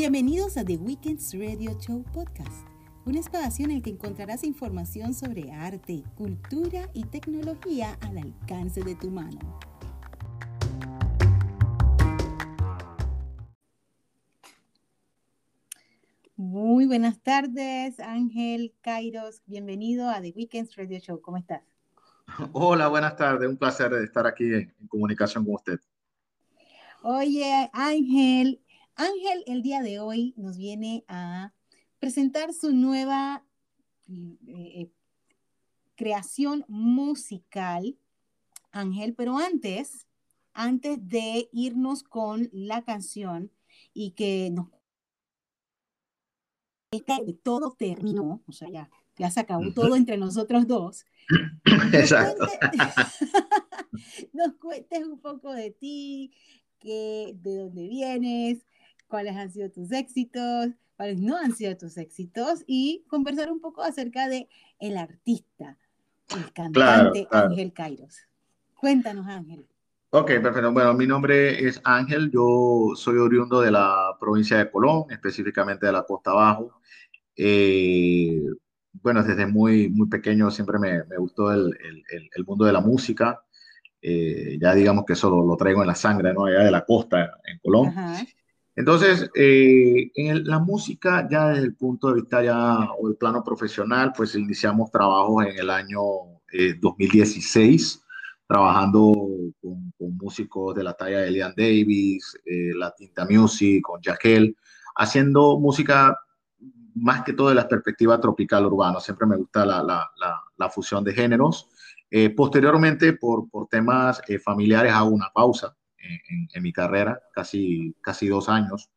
Bienvenidos a The Weekends Radio Show Podcast, un espacio en el que encontrarás información sobre arte, cultura y tecnología al alcance de tu mano. Muy buenas tardes, Ángel Kairos. Bienvenido a The Weekends Radio Show. ¿Cómo estás? Hola, buenas tardes. Un placer estar aquí en, comunicación con usted. Oye, Ángel, Ángel el día de hoy nos viene a presentar su nueva eh, eh, creación musical, Ángel, pero antes, antes de irnos con la canción y que nos todo terminó, o sea, ya, ya se acabó todo entre nosotros dos. Exacto. Nos cuentes, un poco de ti, que, de dónde vienes, cuáles han sido tus éxitos, cuáles no han sido tus éxitos y conversar un poco acerca de el artista, el cantante Ángel Kairos. Cuéntanos, Ángel. Ok, perfecto. Bueno, mi nombre es Ángel, yo soy oriundo de la provincia de Colón, específicamente de la Costa Abajo. Eh, bueno, desde muy, muy pequeño siempre me, me gustó el, el, el, mundo de la música. Eh, ya digamos que eso lo, traigo en la sangre, ¿no? Allá de la costa, en Colón. Entonces, eh, en la música, ya desde el punto de vista ya, o el plano profesional, pues iniciamos trabajos en el año 2016, trabajando con, músicos de la talla de Liam Davis, La Tinta Music, con Jaquel, haciendo música más que todo de la perspectiva tropical urbano. Siempre me gusta la, la, la, fusión de géneros. Eh, posteriormente, por, por temas eh, familiares, hago una pausa en, en, mi carrera, casi, casi dos años,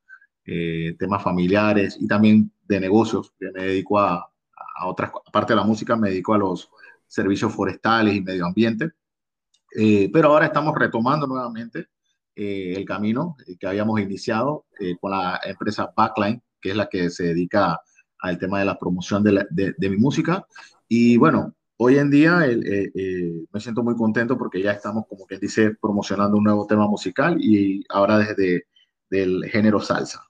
eh, temas familiares y también de negocios, que me dedico a, a otras, aparte de la música, me dedico a los servicios forestales y medio ambiente. pero ahora estamos retomando nuevamente el camino que habíamos iniciado con la empresa Backline, que es la que se dedica al tema de la promoción de, de, mi música. Y bueno, hoy en día eh, eh, me siento muy contento porque ya estamos, como quien dice, promocionando un nuevo tema musical y ahora desde del género salsa.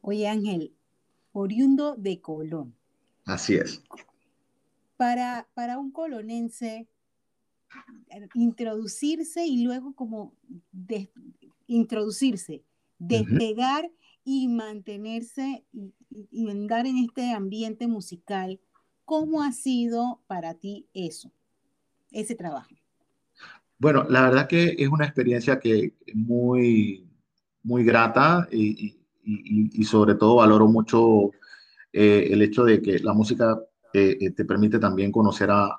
Oye Ángel, oriundo de Colón. Así es. Para, para un colonense, introducirse y luego como introducirse, despegar y mantenerse y, andar en este ambiente musical. ¿Cómo ha sido para ti eso, ese trabajo? Bueno, la verdad que es una experiencia que muy, muy grata y, sobre todo valoro mucho eh, el hecho de que la música eh, eh, te permite también conocer a,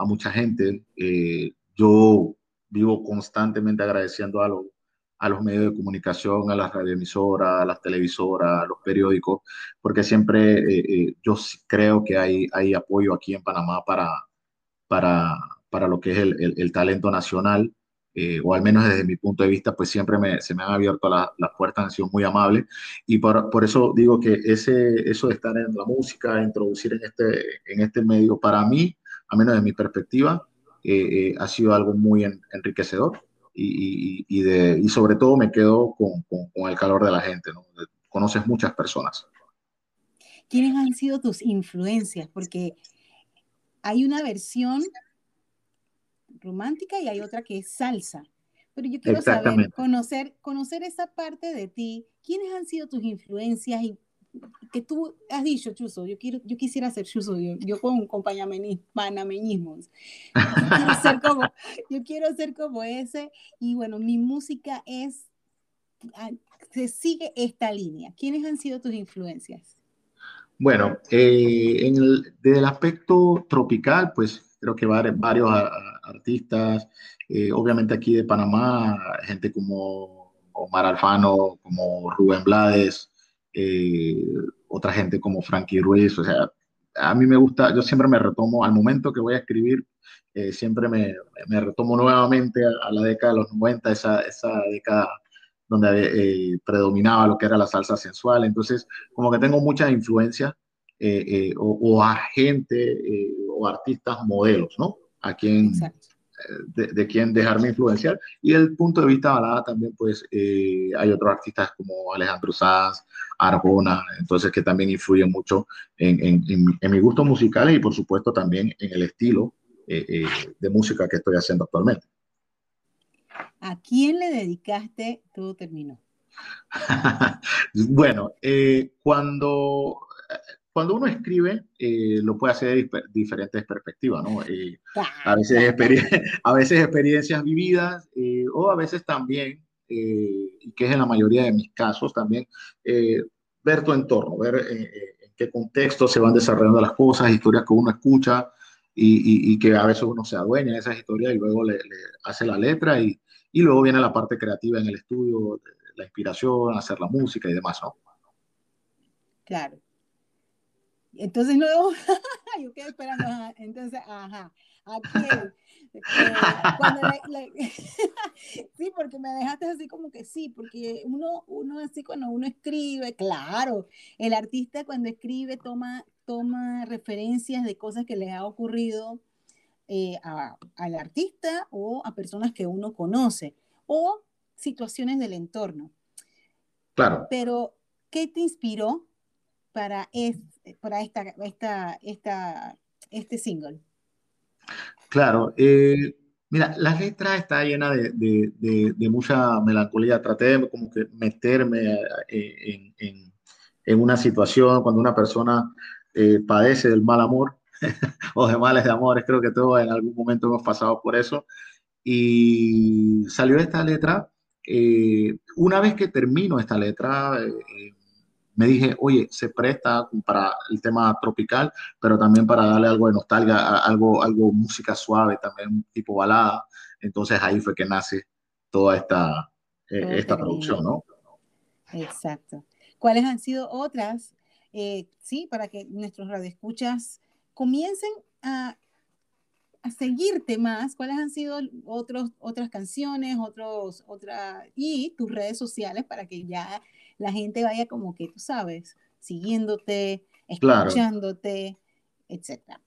mucha gente. yo vivo constantemente agradeciendo a los a los medios de comunicación, a las radioemisoras, a las televisoras, a los periódicos, porque siempre eh, eh, yo creo que hay, hay apoyo aquí en Panamá para, para, para lo que es el, el, talento nacional, eh, o al menos desde mi punto de vista, pues siempre me, se me han abierto las puertas, han sido muy amables, y por, por, eso digo que ese, eso de estar en la música, introducir en este, en este medio, para mí, a menos de mi perspectiva, ha sido algo muy enriquecedor y, de, y sobre todo me quedo con, con, el calor de la gente, ¿no? Conoces muchas personas. ¿Quiénes han sido tus influencias? Porque hay una versión romántica y hay otra que es salsa. Pero yo quiero saber, conocer, conocer esa parte de ti. ¿Quiénes han sido tus influencias y que tú has dicho, Chuso, yo, quiero, yo quisiera ser Chuso, yo, yo con, con panameñismos. Yo quiero, ser como, yo quiero ser como ese. Y bueno, mi música es, se sigue esta línea. ¿Quiénes han sido tus influencias? Bueno, eh, en el, desde el aspecto tropical, pues creo que varios artistas, eh, obviamente aquí de Panamá, gente como Omar Alfano, como Rubén Blades, eh, otra gente como Frankie Ruiz, o sea, a mí me gusta, yo siempre me retomo, al momento que voy a escribir, eh, siempre me, me, retomo nuevamente a, la década de los 90, esa, esa década donde eh, predominaba lo que era la salsa sensual, entonces como que tengo muchas influencias o, a gente o artistas modelos, ¿no? A quien, de, quién dejarme influenciar. Y el punto de vista balada también, pues eh, hay otros artistas como Alejandro Sanz, Arbona, entonces que también influyen mucho en, en, en, mis gustos musicales y por supuesto también en el estilo eh, eh, de música que estoy haciendo actualmente. ¿A quién le dedicaste Todo Terminó? bueno, cuando cuando uno escribe, eh, lo puede hacer de diferentes perspectivas, ¿no? Eh, a, veces a veces experiencias vividas eh, o a veces también, y que es en la mayoría de mis casos también, ver tu entorno, ver en qué contexto se van desarrollando las cosas, historias que uno escucha y, y, que a veces uno se adueña de esas historias y luego le, le hace la letra y, y, luego viene la parte creativa en el estudio, la inspiración, hacer la música y demás, ¿no? Claro. Entonces, no, yo quedé esperando, entonces, ajá, aquí, eh, sí, porque me dejaste así como que sí, porque uno, uno así cuando uno escribe, claro, el artista cuando escribe toma, toma referencias de cosas que le ha ocurrido eh, al artista o a personas que uno conoce o situaciones del entorno. Claro. Pero, ¿qué te inspiró para, es, para esta, esta, esta, este single? Claro, eh, mira, la letra está llena de, de, de, mucha melancolía. Traté de como que meterme eh, en, en, en una situación cuando una persona eh, padece del mal amor o de males de amores. Creo que todos en algún momento hemos pasado por eso. Y salió esta letra. una vez que termino esta letra, me dije, oye, se presta para el tema tropical, pero también para darle algo de nostalgia, algo, algo música suave, también tipo balada. Entonces ahí fue que nace toda esta, eh, esta producción, ¿no? Exacto. ¿Cuáles han sido otras, eh, sí, para que nuestros radioescuchas comiencen a, a, seguirte más? ¿Cuáles han sido otros, otras canciones, otros, otra, y tus redes sociales para que ya la gente vaya como que, tú sabes, siguiéndote, escuchándote, etcétera.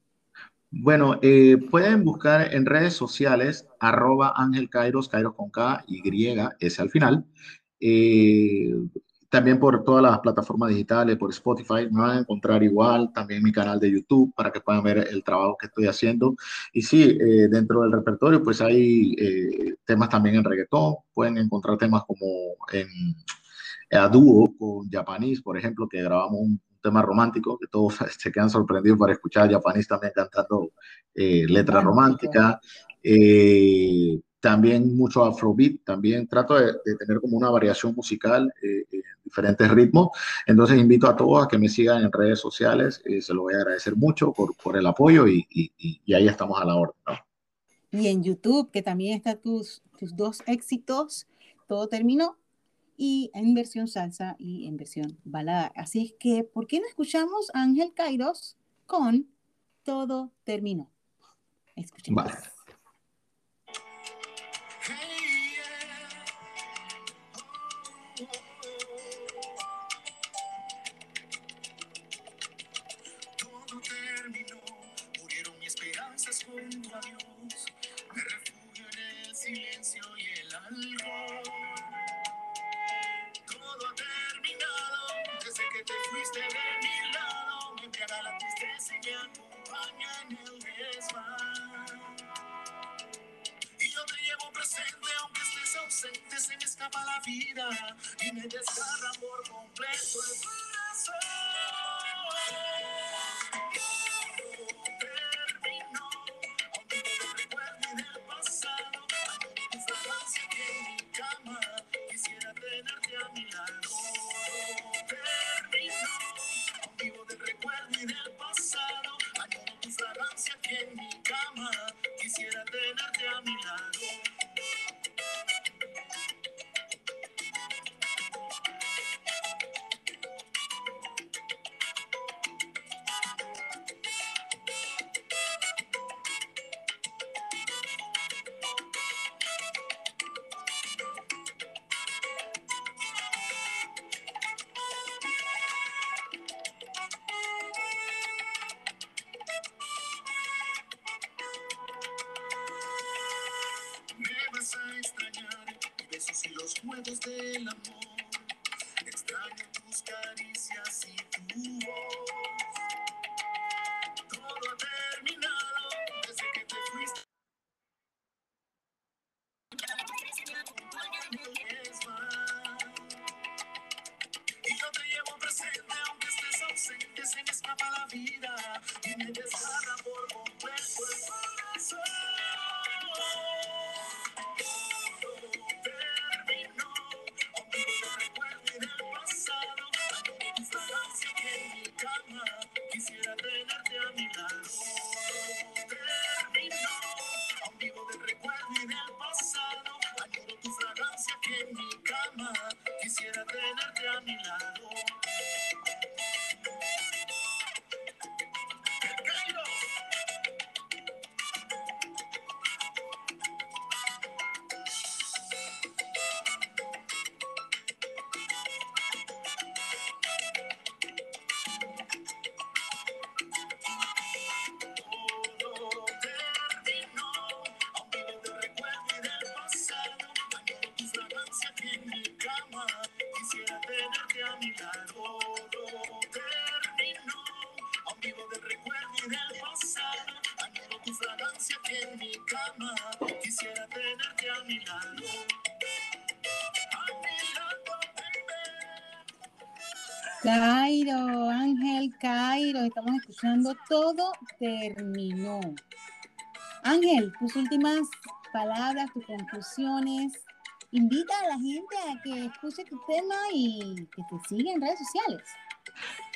Bueno, eh, pueden buscar en redes sociales arroba Ángel Kairos, Kairos con K, Y, S al final. Eh, también por todas las plataformas digitales, por Spotify, me van a encontrar igual, también mi canal de YouTube para que puedan ver el trabajo que estoy haciendo. Y sí, eh, dentro del repertorio pues hay temas también en reggaetón, pueden encontrar temas como en a dúo con Japanese, por ejemplo, que grabamos un, tema romántico, que todos se quedan sorprendidos para escuchar a Japanese también cantando eh, letra romántica. Eh, también mucho afrobeat, también trato de, tener como una variación musical eh, en diferentes ritmos. Entonces invito a todos a que me sigan en redes sociales, se lo voy a agradecer mucho por, por el apoyo y, y, y, ahí estamos a la orden. Y en YouTube, que también están tus, tus dos éxitos, todo terminó y en versión salsa y en versión balada. Así es que, ¿por qué no escuchamos a Ángel Kairos con Todo Terminó? Escuchemos. Vale. Todo terminó, murieron mis esperanzas junto a Dios, me refugio en el silencio y el algo. Tristeza y me acompaña en el desván. Y yo te llevo presente, aunque estés ausente, se me escapa la vida y me desgarra por completo. Extrañar besos y los juegos del amor. Extraño tus caricias y tu voz. Tenerte a Cairo, Ángel, Cairo, estamos escuchando Todo terminó. Ángel, tus últimas palabras, tus conclusiones. Invita a la gente a que escuche tu tema y que te siga en redes sociales.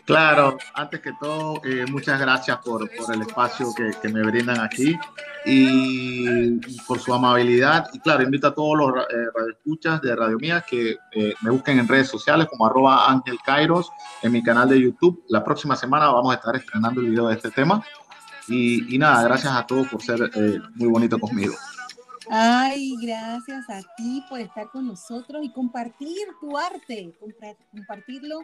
Claro, antes que todo, eh, muchas gracias por, por el espacio que, que, me brindan aquí y por su amabilidad. Y claro, invito a todos los eh, radioescuchas de Radio Mía que eh, me busquen en redes sociales como arroba Ángel Kairos en mi canal de YouTube. La próxima semana vamos a estar estrenando el video de este tema. Y, y nada, gracias a todos por ser eh, muy bonito conmigo. Ay, gracias a ti por estar con nosotros y compartir tu arte, compartirlo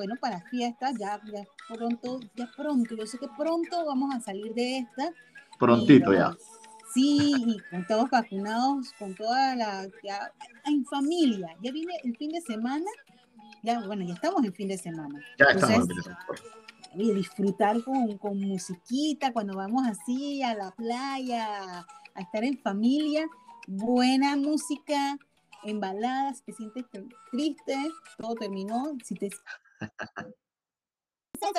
bueno, para fiestas, ya, ya pronto, ya pronto, yo sé que pronto vamos a salir de esta. Prontito ya. Sí, y con todos vacunados, con toda la, ya, en familia. Ya viene el fin de semana, ya, bueno, ya estamos en fin de semana. Ya estamos en fin de semana. Y disfrutar con, con musiquita, cuando vamos así a la playa, a estar en familia, buena música, en baladas, si te sientes triste, todo terminó, si te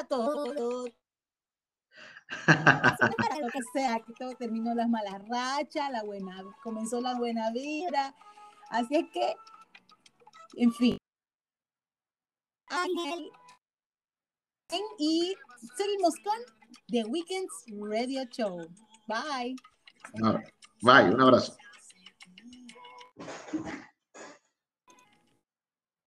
todo, para lo que sea, que todo terminó las malas rachas, la buena, comenzó la buena vida, así es que, en fin. Ángel y seguimos con The Weekends Radio Show. Bye. Bye, un abrazo.